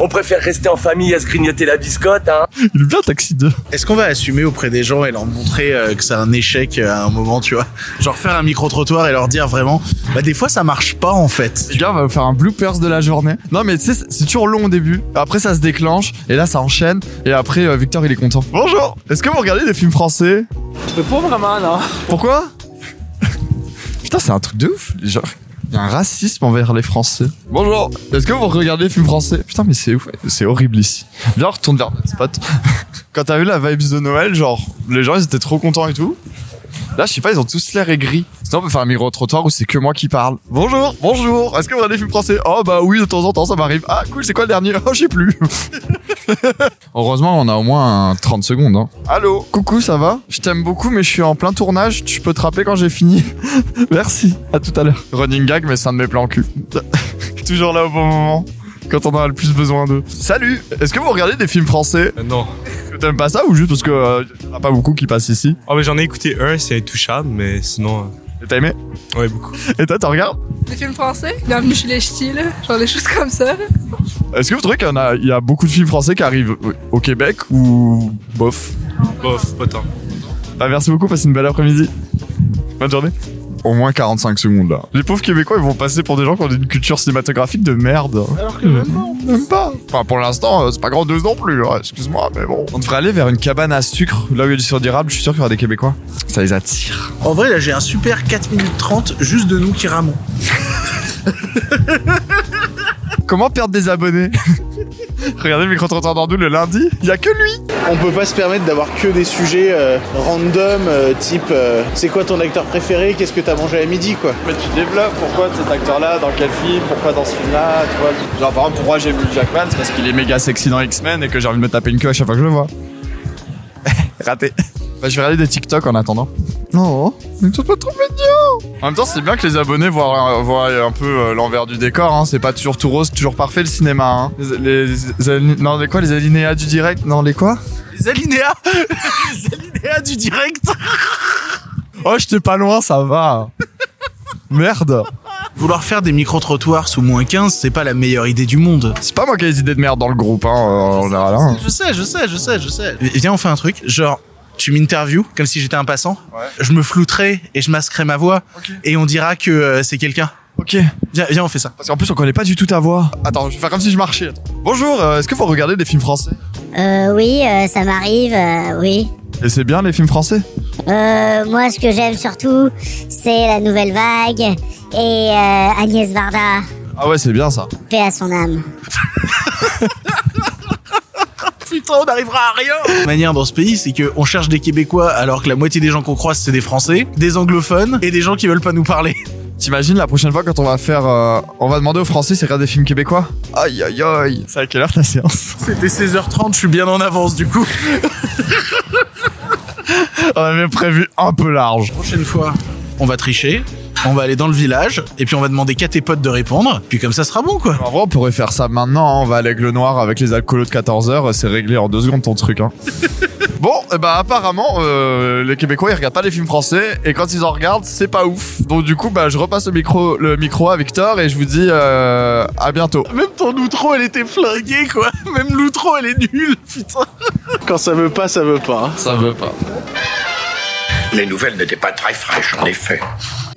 On préfère rester en famille à se grignoter la biscotte, hein Il est bien Taxi 2. Est-ce qu'on va assumer auprès des gens et leur montrer euh, que c'est un échec euh, à un moment, tu vois? Genre faire un micro-trottoir et leur dire vraiment, bah des fois ça marche pas en fait. Les gars, on va vous faire un bloopers de la journée. Non, mais tu sais, c'est- c'est toujours long au début. Après, ça se déclenche. Et là, ça enchaîne. Et après, euh, Victor, il est content. Bonjour. Est-ce que vous regardez des films français? Mais pas vraiment, non Pourquoi? Putain, c'est un truc de ouf. Genre, il y a un racisme envers les Français. Bonjour. Est-ce que vous regardez des films français? Putain, mais c'est ouf. C'est horrible ici. Viens, on retourne vers notre spot. Quand t'as vu la vibes de Noël, genre, les gens, ils étaient trop contents et tout. Là, je sais pas, ils ont tous l'air aigris. Sinon, on peut faire un micro-trottoir où c'est que moi qui parle. Bonjour, bonjour. Est-ce que vous regardez des films français? Oh, bah oui, de temps en temps, ça m'arrive. Ah, cool, c'est quoi le dernier? Oh, je sais plus. Heureusement, on a au moins un 30 secondes. Hein. Allô? Coucou, ça va? Je t'aime beaucoup, mais je suis en plein tournage. Tu peux te rappeler quand j'ai fini? Merci, à tout à l'heure. Running gag, mais c'est un de mes plans cul. Toujours là au bon moment. Quand on en a le plus besoin d'eux. Salut Est-ce que vous regardez des films français? Non. T'aimes pas ça ou juste parce que euh, y en a pas beaucoup qui passent ici? Ah, mais j'en ai écouté un, c'est intouchable, mais sinon. Et T'as aimé? Euh, Ouais, beaucoup. Et toi, t'en regardes? Des films français? Bienvenue chez les ch'tis, là. Genre des choses comme ça. Est-ce que vous trouvez qu'il y, en a, il y a beaucoup de films français qui arrivent au Québec ou bof? Bof, pas tant. Bah, merci beaucoup, passez une belle après-midi. Bonne journée. Au moins 45 secondes là. Les pauvres Québécois, ils vont passer pour des gens qui ont une culture cinématographique de merde. Alors que même pas. Même pas. Enfin, pour l'instant, euh, c'est pas grandeuse non plus. hein, Excuse-moi, mais bon. On devrait aller vers une cabane à sucre, là où il y a du sirop d'érable. Je suis sûr qu'il y aura des Québécois. Ça les attire. En vrai, là j'ai un super 4 minutes 30 juste de nous qui ramons. Comment perdre des abonnés? Regardez le micro-trottoir d'Andou le lundi, il y a que lui. On peut pas se permettre d'avoir que des sujets euh, random, euh, type euh, c'est quoi ton acteur préféré, qu'est-ce que t'as mangé à midi, quoi. Mais tu développes pourquoi cet acteur-là, dans quel film, pourquoi dans ce film-là, tu vois. Genre par exemple, pourquoi j'aime Hugh Jackman, c'est parce qu'il est méga sexy dans X-Men et que j'ai envie de me taper une queue à chaque fois que je le vois. Raté. Bah, je vais regarder des TikTok en attendant. Non, mais c'est pas trop mignon. En même temps, c'est bien que les abonnés voient, voient un peu euh, l'envers du décor. Hein. C'est pas toujours tout rose, toujours parfait le cinéma. Hein. Les, non, les quoi Les alinéas du direct? Non, les quoi? Les alinéas Les alinéas du direct Oh, j'étais pas loin, ça va. Merde. Vouloir faire des micro-trottoirs sous moins 15, c'est pas la meilleure idée du monde. C'est pas moi qui ai les idées de merde dans le groupe, hein, en général. Hein. Je sais, je sais, je sais, je sais. Viens, on fait un truc. Genre, tu m'interviews comme si j'étais un passant. Je me flouterai et je masquerai ma voix. Et on dira que euh, c'est quelqu'un. Ok. Viens, viens, on fait ça. Parce qu'en plus, on connaît pas du tout ta voix. Attends, je vais faire comme si je marchais. Attends. Bonjour, euh, est-ce que vous regardez des films français? Euh, oui, euh, ça m'arrive, euh, oui. Et c'est bien les films français? Euh, moi, ce que j'aime surtout, c'est la nouvelle vague et euh, Agnès Varda, Ah ouais, c'est bien ça. paix à son âme. Putain, on n'arrivera à rien. La manière dans ce pays, c'est qu'on cherche des Québécois alors que la moitié des gens qu'on croise, c'est des Français, des anglophones et des gens qui veulent pas nous parler. T'imagines la prochaine fois quand on va faire... euh, on va demander aux Français s'ils regardent des films québécois? Aïe aïe aïe. C'est à quelle heure ta séance? C'était 16h30, je suis bien en avance du coup. On avait prévu un peu large. Prochaine fois, on va tricher. On va aller dans le village et puis on va demander qu'à tes potes de répondre. Puis comme ça sera bon quoi. En vrai, on pourrait faire ça maintenant. hein. On va à l'aigle noir avec les alcoolos de 14h. C'est réglé en deux secondes ton truc. Hein. bon, et bah apparemment, euh, les Québécois ils regardent pas les films français et quand ils en regardent, c'est pas ouf. Donc du coup, bah je repasse le micro, le micro à Victor et je vous dis euh, à bientôt. Même ton outro, elle était flinguée quoi. Même l'outro, elle est nulle. Putain. Quand ça veut pas, ça veut pas. Ça veut pas. Les nouvelles n'étaient pas très fraîches, en effet.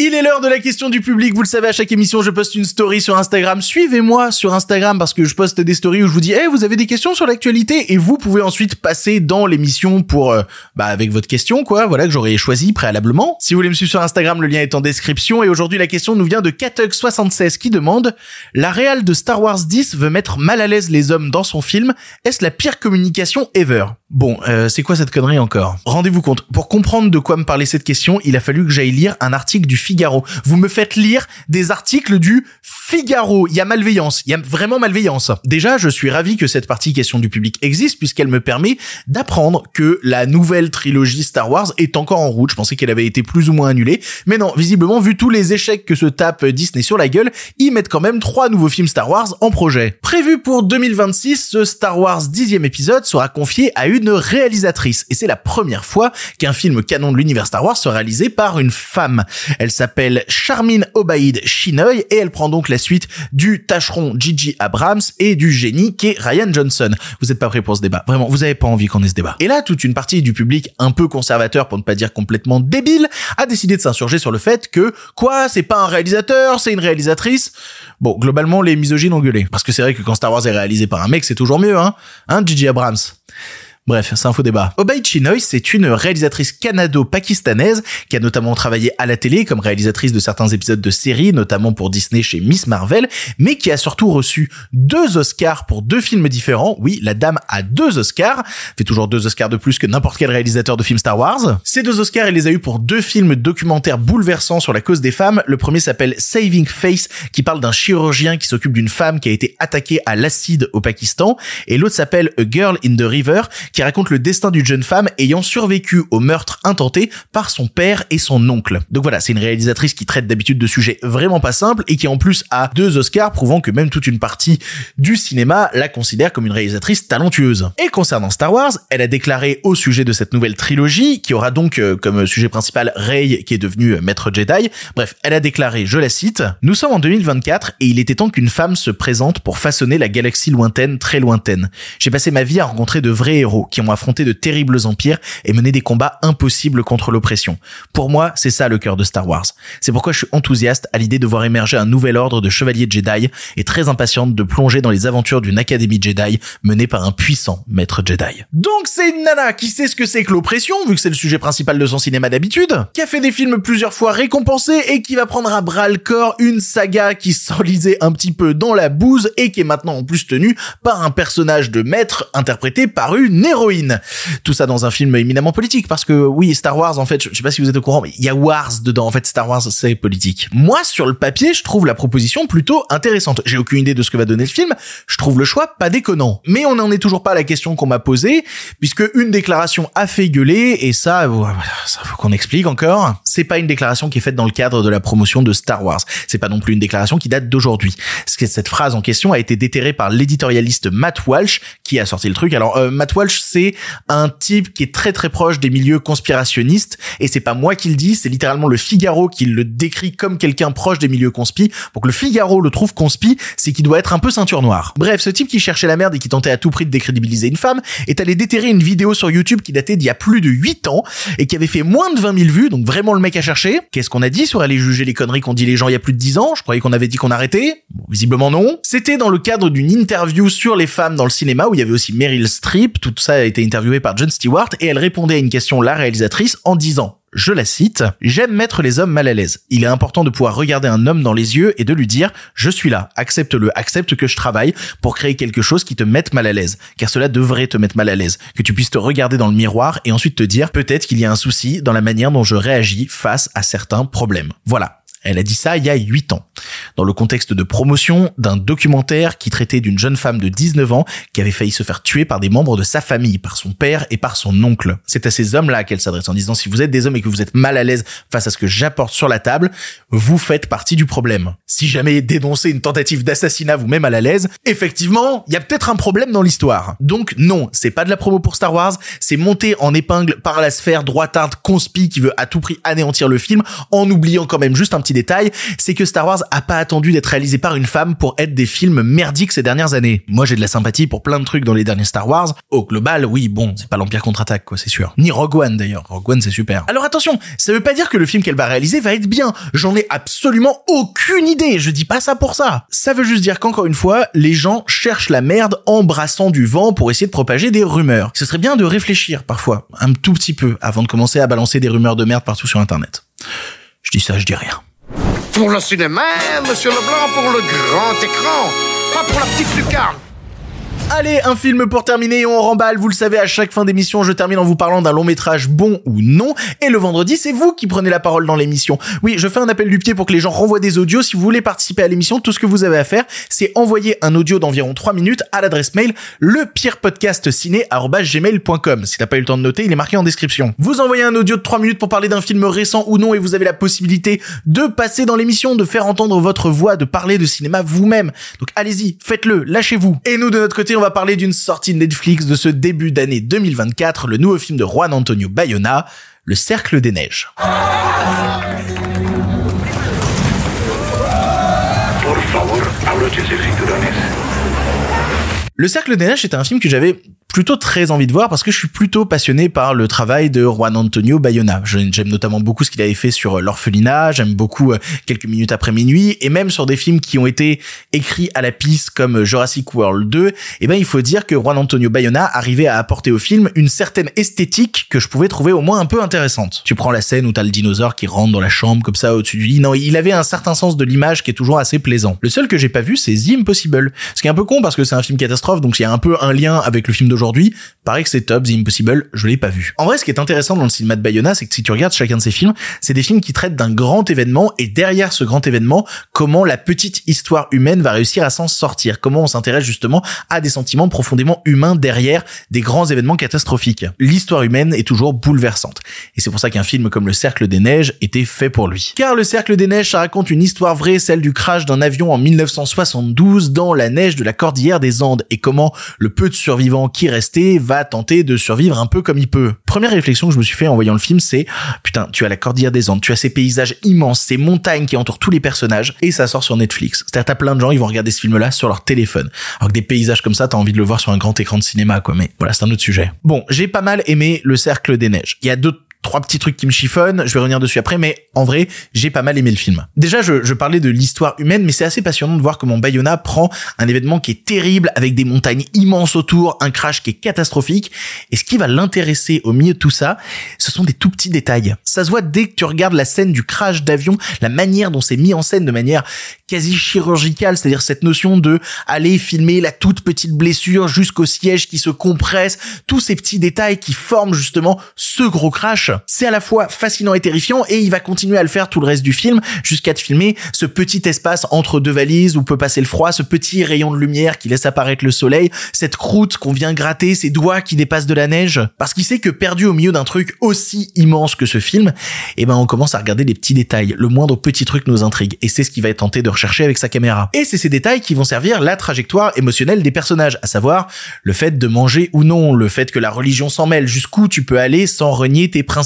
Il est l'heure de la question du public. Vous le savez, à chaque émission, je poste une story sur Instagram. Suivez-moi sur Instagram parce que je poste des stories où je vous dis, eh, vous avez des questions sur l'actualité et vous pouvez ensuite passer dans l'émission pour, euh, bah, avec votre question, quoi. Voilà, que j'aurais choisi préalablement. Si vous voulez me suivre sur Instagram, le lien est en description. Et aujourd'hui, la question nous vient de Katug76 qui demande, la réal de Star Wars 10 veut mettre mal à l'aise les hommes dans son film. Est-ce la pire communication ever? Bon, euh, c'est quoi cette connerie encore? Rendez-vous compte, pour comprendre de quoi me parlait cette question, il a fallu que j'aille lire un article du Figaro. Vous me faites lire des articles du Figaro. Il y a malveillance, il y a vraiment malveillance. Déjà, je suis ravi que cette partie question du public existe puisqu'elle me permet d'apprendre que la nouvelle trilogie Star Wars est encore en route. Je pensais qu'elle avait été plus ou moins annulée, mais non, visiblement, vu tous les échecs que se tape Disney sur la gueule, ils mettent quand même trois nouveaux films Star Wars en projet. Prévu pour 2026, ce Star Wars dixième épisode sera confié à une réalisatrice et c'est la première fois qu'un film canon de l'univers Star Wars sera réalisé par une femme. Elle s'appelle Charmin Obaid Chinoy et elle prend donc la suite du tâcheron Gigi Abrams et du génie qui est Ryan Johnson. Vous êtes pas prêts pour ce débat? Vraiment, vous avez pas envie qu'on ait ce débat. Et là, toute une partie du public un peu conservateur pour ne pas dire complètement débile a décidé de s'insurger sur le fait que quoi, c'est pas un réalisateur, c'est une réalisatrice? Bon, globalement, les misogynes ont gueulé parce que c'est vrai que quand Star Wars est réalisé par un mec, c'est toujours mieux, hein, hein, Gigi Abrams? Bref, c'est un faux débat. Obaid Chinoy, c'est une réalisatrice canado-pakistanaise qui a notamment travaillé à la télé comme réalisatrice de certains épisodes de séries, notamment pour Disney chez Miss Marvel, mais qui a surtout reçu deux Oscars pour deux films différents. Oui, la dame a deux Oscars, fait toujours deux Oscars de plus que n'importe quel réalisateur de films Star Wars. Ces deux Oscars, elle les a eu pour deux films documentaires bouleversants sur la cause des femmes. Le premier s'appelle Saving Face, qui parle d'un chirurgien qui s'occupe d'une femme qui a été attaquée à l'acide au Pakistan, et l'autre s'appelle A Girl in the River, qui raconte le destin d'une jeune femme ayant survécu au meurtre intenté par son père et son oncle. Donc voilà, c'est une réalisatrice qui traite d'habitude de sujets vraiment pas simples et qui en plus a deux Oscars prouvant que même toute une partie du cinéma la considère comme une réalisatrice talentueuse. Et concernant Star Wars, elle a déclaré au sujet de cette nouvelle trilogie, qui aura donc euh, comme sujet principal Rey qui est devenu euh, maître Jedi, bref, elle a déclaré, je la cite, Nous sommes en 2024 et il était temps qu'une femme se présente pour façonner la galaxie lointaine, très lointaine. J'ai passé ma vie à rencontrer de vrais héros qui ont affronté de terribles empires et mené des combats impossibles contre l'oppression. Pour moi, c'est ça le cœur de Star Wars. C'est pourquoi je suis enthousiaste à l'idée de voir émerger un nouvel ordre de chevaliers Jedi et très impatiente de plonger dans les aventures d'une académie Jedi menée par un puissant maître Jedi. Donc c'est une nana qui sait ce que c'est que l'oppression, vu que c'est le sujet principal de son cinéma d'habitude, qui a fait des films plusieurs fois récompensés et qui va prendre à bras le corps une saga qui s'enlisait un petit peu dans la bouse et qui est maintenant en plus tenue par un personnage de maître interprété par une héroïne. Tout ça dans un film éminemment politique parce que oui, Star Wars en fait, je sais pas si vous êtes au courant, mais il y a Wars dedans. En fait, Star Wars c'est politique. Moi, sur le papier, je trouve la proposition plutôt intéressante. J'ai aucune idée de ce que va donner le film. Je trouve le choix pas déconnant. Mais on n'en est toujours pas à la question qu'on m'a posée puisque une déclaration a fait gueuler et ça, ça faut qu'on explique encore. C'est pas une déclaration qui est faite dans le cadre de la promotion de Star Wars. C'est pas non plus une déclaration qui date d'aujourd'hui. Cette phrase en question a été déterrée par l'éditorialiste Matt Walsh qui a sorti le truc. Alors euh, Matt Walsh, c'est un type qui est très très proche des milieux conspirationnistes et c'est pas moi qui le dis, c'est littéralement le Figaro qui le décrit comme quelqu'un proche des milieux conspi. Que le Figaro le trouve conspi, c'est qu'il doit être un peu ceinture noire. Bref, ce type qui cherchait la merde et qui tentait à tout prix de décrédibiliser une femme est allé déterrer une vidéo sur YouTube qui datait d'il y a plus de 8 ans et qui avait fait moins de 20 000 vues, donc vraiment le mec à chercher. Qu'est-ce qu'on a dit sur aller juger les conneries qu'on dit les gens il y a plus de 10 ans? Je croyais qu'on avait dit qu'on arrêtait. Bon, visiblement non. C'était dans le cadre d'une interview sur les femmes dans le cinéma où il y avait aussi Meryl Streep. Tout ça a été interviewé par Jon Stewart et elle répondait à une question la réalisatrice en disant je la cite, J'aime mettre les hommes mal à l'aise. Il est important de pouvoir regarder un homme dans les yeux et de lui dire, je suis là, accepte-le, accepte que je travaille pour créer quelque chose qui te mette mal à l'aise. Car cela devrait te mettre mal à l'aise. Que tu puisses te regarder dans le miroir et ensuite te dire, peut-être qu'il y a un souci dans la manière dont je réagis face à certains problèmes. Voilà. Elle a dit ça il y a 8 ans, dans le contexte de promotion d'un documentaire qui traitait d'une jeune femme de 19 ans qui avait failli se faire tuer par des membres de sa famille, par son père et par son oncle. C'est à ces hommes-là qu'elle s'adresse en disant si vous êtes des hommes et que vous êtes mal à l'aise face à ce que j'apporte sur la table, vous faites partie du problème. Si jamais dénoncez une tentative d'assassinat vous-même mal à l'aise, effectivement, il y a peut-être un problème dans l'histoire. Donc non, c'est pas de la promo pour Star Wars, c'est monté en épingle par la sphère droitarde conspi qui veut à tout prix anéantir le film en oubliant quand même juste un petit détail, c'est que Star Wars a pas attendu d'être réalisé par une femme pour être des films merdiques ces dernières années. Moi, j'ai de la sympathie pour plein de trucs dans les derniers Star Wars. Au global, oui, bon, c'est pas l'Empire contre-attaque, quoi, c'est sûr. Ni Rogue One, d'ailleurs. Rogue One, c'est super. Alors attention, ça veut pas dire que le film qu'elle va réaliser va être bien. J'en ai absolument aucune idée. Je dis pas ça pour ça. Ça veut juste dire qu'encore une fois, les gens cherchent la merde en brassant du vent pour essayer de propager des rumeurs. Ce serait bien de réfléchir, parfois, un tout petit peu, avant de commencer à balancer des rumeurs de merde partout sur Internet. Je dis ça, je dis rien. Pour le cinéma, monsieur Leblanc, pour le grand écran, pas pour la petite lucarne. Allez, un film pour terminer et on remballe. Vous le savez, à chaque fin d'émission, je termine en vous parlant d'un long métrage bon ou non. Et le vendredi, c'est vous qui prenez la parole dans l'émission. Oui, je fais un appel du pied pour que les gens renvoient des audios. Si vous voulez participer à l'émission, tout ce que vous avez à faire, c'est envoyer un audio d'environ 3 minutes à l'adresse mail lepirepodcastciné.gmail.com. Si t'as pas eu le temps de noter, il est marqué en description. Vous envoyez un audio de 3 minutes pour parler d'un film récent ou non et vous avez la possibilité de passer dans l'émission, de faire entendre votre voix, de parler de cinéma vous-même. Donc allez-y, faites-le, lâchez-vous. Et nous, de notre côté, on va parler d'une sortie Netflix de ce début d'année 2024, le nouveau film de Juan Antonio Bayona, Le Cercle des Neiges. Le Cercle des Neiges est un film que j'avais plutôt très envie de voir parce que je suis plutôt passionné par le travail de Juan Antonio Bayona. J'aime notamment beaucoup ce qu'il avait fait sur euh, l'orphelinat, j'aime beaucoup euh, quelques minutes après minuit et même sur des films qui ont été écrits à la piste comme euh, Jurassic World 2, eh ben il faut dire que Juan Antonio Bayona arrivait à apporter au film une certaine esthétique que je pouvais trouver au moins un peu intéressante. Tu prends la scène où t'as le dinosaure qui rentre dans la chambre comme ça au-dessus du lit. Non, il avait un certain sens de l'image qui est toujours assez plaisant. Le seul que j'ai pas vu, c'est The Impossible. Ce qui est un peu con parce que c'est un film donc il y a un peu un lien avec le film d'aujourd'hui. Pareil que c'est top, The Impossible, je l'ai pas vu. En vrai, ce qui est intéressant dans le cinéma de Bayona, c'est que si tu regardes chacun de ces films, c'est des films qui traitent d'un grand événement et derrière ce grand événement, comment la petite histoire humaine va réussir à s'en sortir. Comment on s'intéresse justement à des sentiments profondément humains derrière des grands événements catastrophiques. L'histoire humaine est toujours bouleversante. Et c'est pour ça qu'un film comme Le Cercle des Neiges était fait pour lui. Car Le Cercle des Neiges, ça raconte une histoire vraie, celle du crash d'un avion en 1972 dans la neige de la cordillère des Andes et comment le peu de survivants qui resté va tenter de survivre un peu comme il peut. Première réflexion que je me suis fait en voyant le film, c'est putain, tu as la cordillère des Andes, tu as ces paysages immenses, ces montagnes qui entourent tous les personnages, et ça sort sur Netflix. C'est-à-dire t'as plein de gens, ils vont regarder ce film-là sur leur téléphone. Alors que des paysages comme ça, t'as envie de le voir sur un grand écran de cinéma, quoi. Mais voilà, c'est un autre sujet. Bon, j'ai pas mal aimé le cercle des neiges. Il y a deux trois petits trucs qui me chiffonnent, je vais revenir dessus après, mais en vrai, j'ai pas mal aimé le film. Déjà, je, je parlais de l'histoire humaine, mais c'est assez passionnant de voir comment Bayona prend un événement qui est terrible, avec des montagnes immenses autour, un crash qui est catastrophique, et ce qui va l'intéresser au milieu de tout ça, ce sont des tout petits détails. Ça se voit dès que tu regardes la scène du crash d'avion, la manière dont c'est mis en scène de manière quasi chirurgicale, c'est-à-dire cette notion de aller filmer la toute petite blessure jusqu'au siège qui se compresse, tous ces petits détails qui forment justement ce gros crash c'est à la fois fascinant et terrifiant et il va continuer à le faire tout le reste du film jusqu'à te filmer ce petit espace entre deux valises où peut passer le froid, ce petit rayon de lumière qui laisse apparaître le soleil, cette croûte qu'on vient gratter, ces doigts qui dépassent de la neige, parce qu'il sait que perdu au milieu d'un truc aussi immense que ce film, eh ben on commence à regarder les petits détails, le moindre petit truc nous intrigue et c'est ce qu'il va tenté de rechercher avec sa caméra. Et c'est ces détails qui vont servir la trajectoire émotionnelle des personnages, à savoir le fait de manger ou non, le fait que la religion s'en mêle, jusqu'où tu peux aller sans renier tes principes.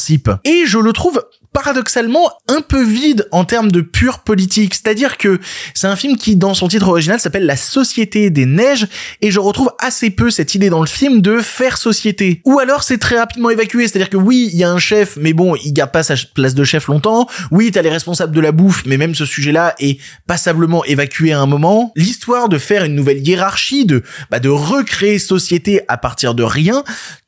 Et je le trouve paradoxalement un peu vide en termes de pure politique. C'est-à-dire que c'est un film qui, dans son titre original, s'appelle La Société des Neiges, et je retrouve assez peu cette idée dans le film de faire société. Ou alors c'est très rapidement évacué, c'est-à-dire que oui, il y a un chef, mais bon, il garde pas sa place de chef longtemps. Oui, t'as les responsables de la bouffe, mais même ce sujet-là est passablement évacué à un moment. L'histoire de faire une nouvelle hiérarchie, de, bah, de recréer société à partir de rien,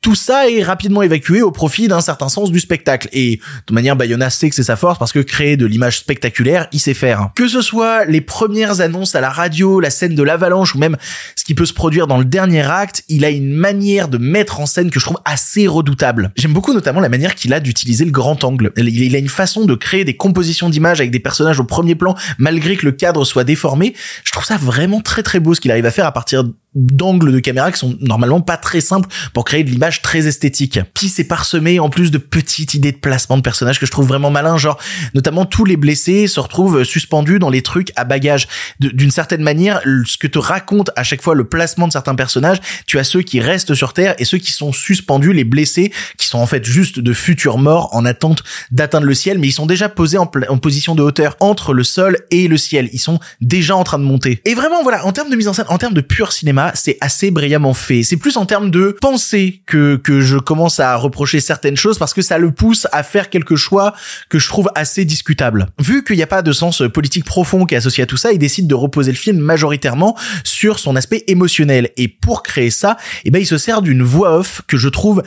tout ça est rapidement évacué au profit d'un certain sens du spectacle. Et de manière Bayona sait que c'est sa force parce que créer de l'image spectaculaire, il sait faire. Que ce soit les premières annonces à la radio, la scène de l'avalanche ou même ce qui peut se produire dans le dernier acte, il a une manière de mettre en scène que je trouve assez redoutable. J'aime beaucoup notamment la manière qu'il a d'utiliser le grand angle. Il a une façon de créer des compositions d'images avec des personnages au premier plan malgré que le cadre soit déformé. Je trouve ça vraiment très très beau ce qu'il arrive à faire à partir d'angles de caméra qui sont normalement pas très simples pour créer de l'image très esthétique. Puis c'est parsemé en plus de petites idées de placement de personnages que je trouve vraiment malin, genre notamment tous les blessés se retrouvent suspendus dans les trucs à bagages. D'une certaine manière, ce que te raconte à chaque fois le placement de certains personnages, tu as ceux qui restent sur Terre et ceux qui sont suspendus, les blessés, qui sont en fait juste de futurs morts en attente d'atteindre le ciel, mais ils sont déjà posés en, en position de hauteur entre le sol et le ciel. Ils sont déjà en train de monter. Et vraiment, voilà, en termes de mise en scène, en termes de pur cinéma, c'est assez brillamment fait. C'est plus en termes de pensée que, que je commence à reprocher certaines choses parce que ça le pousse à faire quelque choix que je trouve assez discutable. Vu qu'il n'y a pas de sens politique profond qui est associé à tout ça, il décide de reposer le film majoritairement sur son aspect émotionnel. Et pour créer ça, eh ben, il se sert d'une voix off que je trouve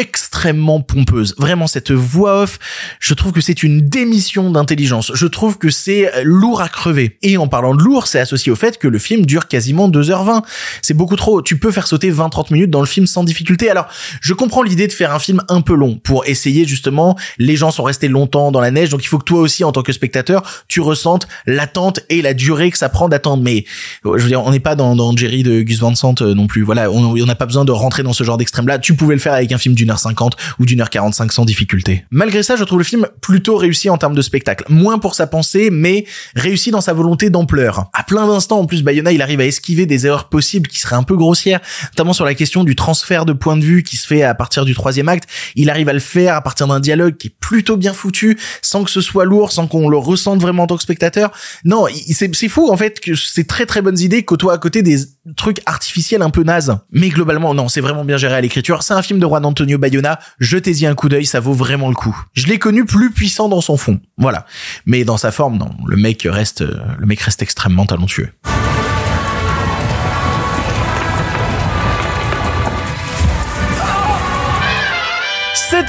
extrêmement pompeuse. Vraiment, cette voix off, je trouve que c'est une démission d'intelligence. Je trouve que c'est lourd à crever. Et en parlant de lourd, c'est associé au fait que le film dure quasiment 2h20. C'est beaucoup trop. Tu peux faire sauter 20-30 minutes dans le film sans difficulté. Alors, je comprends l'idée de faire un film un peu long pour essayer justement, les gens sont restés longtemps dans la neige, donc il faut que toi aussi, en tant que spectateur, tu ressentes l'attente et la durée que ça prend d'attendre. Mais, je veux dire, on n'est pas dans, dans Jerry de Gus Van Sant euh, non plus. Voilà, on n'a pas besoin de rentrer dans ce genre d'extrême-là. Tu pouvais le faire avec un film d'une heure 50 ou d'une heure 45 sans difficulté. Malgré ça, je trouve le film plutôt réussi en termes de spectacle. Moins pour sa pensée, mais réussi dans sa volonté d'ampleur. À plein d'instants, en plus, Bayona, il arrive à esquiver des erreurs possibles qui seraient un peu grossières, notamment sur la question du transfert de point de vue qui se fait à partir du troisième acte. Il arrive à le faire à partir d'un dialogue qui est plutôt bien foutu, sans que ce soit lourd, sans qu'on le ressente vraiment en tant que spectateur. Non, c'est fou, en fait, que ces très très bonnes idées côtoient à côté des trucs artificiels un peu nazes. Mais globalement, non, c'est vraiment bien géré à l'écriture. C'est un film de Juan Antonio Bayona, jetez-y un coup d'œil, ça vaut vraiment le coup. Je l'ai connu plus puissant dans son fond, voilà. Mais dans sa forme, non, le mec reste, le mec reste extrêmement talentueux.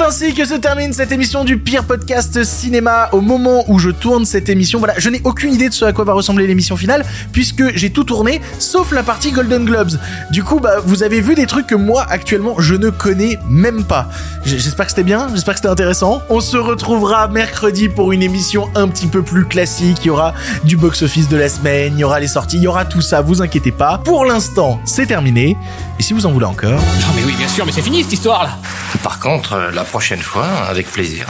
C'est ainsi que se termine cette émission du pire podcast cinéma. Au moment où je tourne cette émission, voilà, je n'ai aucune idée de ce à quoi va ressembler l'émission finale, puisque j'ai tout tourné, sauf la partie Golden Globes. Du coup, bah, vous avez vu des trucs que moi, actuellement, je ne connais même pas. J'espère que c'était bien, j'espère que c'était intéressant. On se retrouvera mercredi pour une émission un petit peu plus classique. Il y aura du box-office de la semaine, il y aura les sorties, il y aura tout ça, vous inquiétez pas. Pour l'instant, c'est terminé. Et si vous en voulez encore... Non mais oui, bien sûr, mais c'est fini cette histoire là Par contre, la prochaine fois, avec plaisir.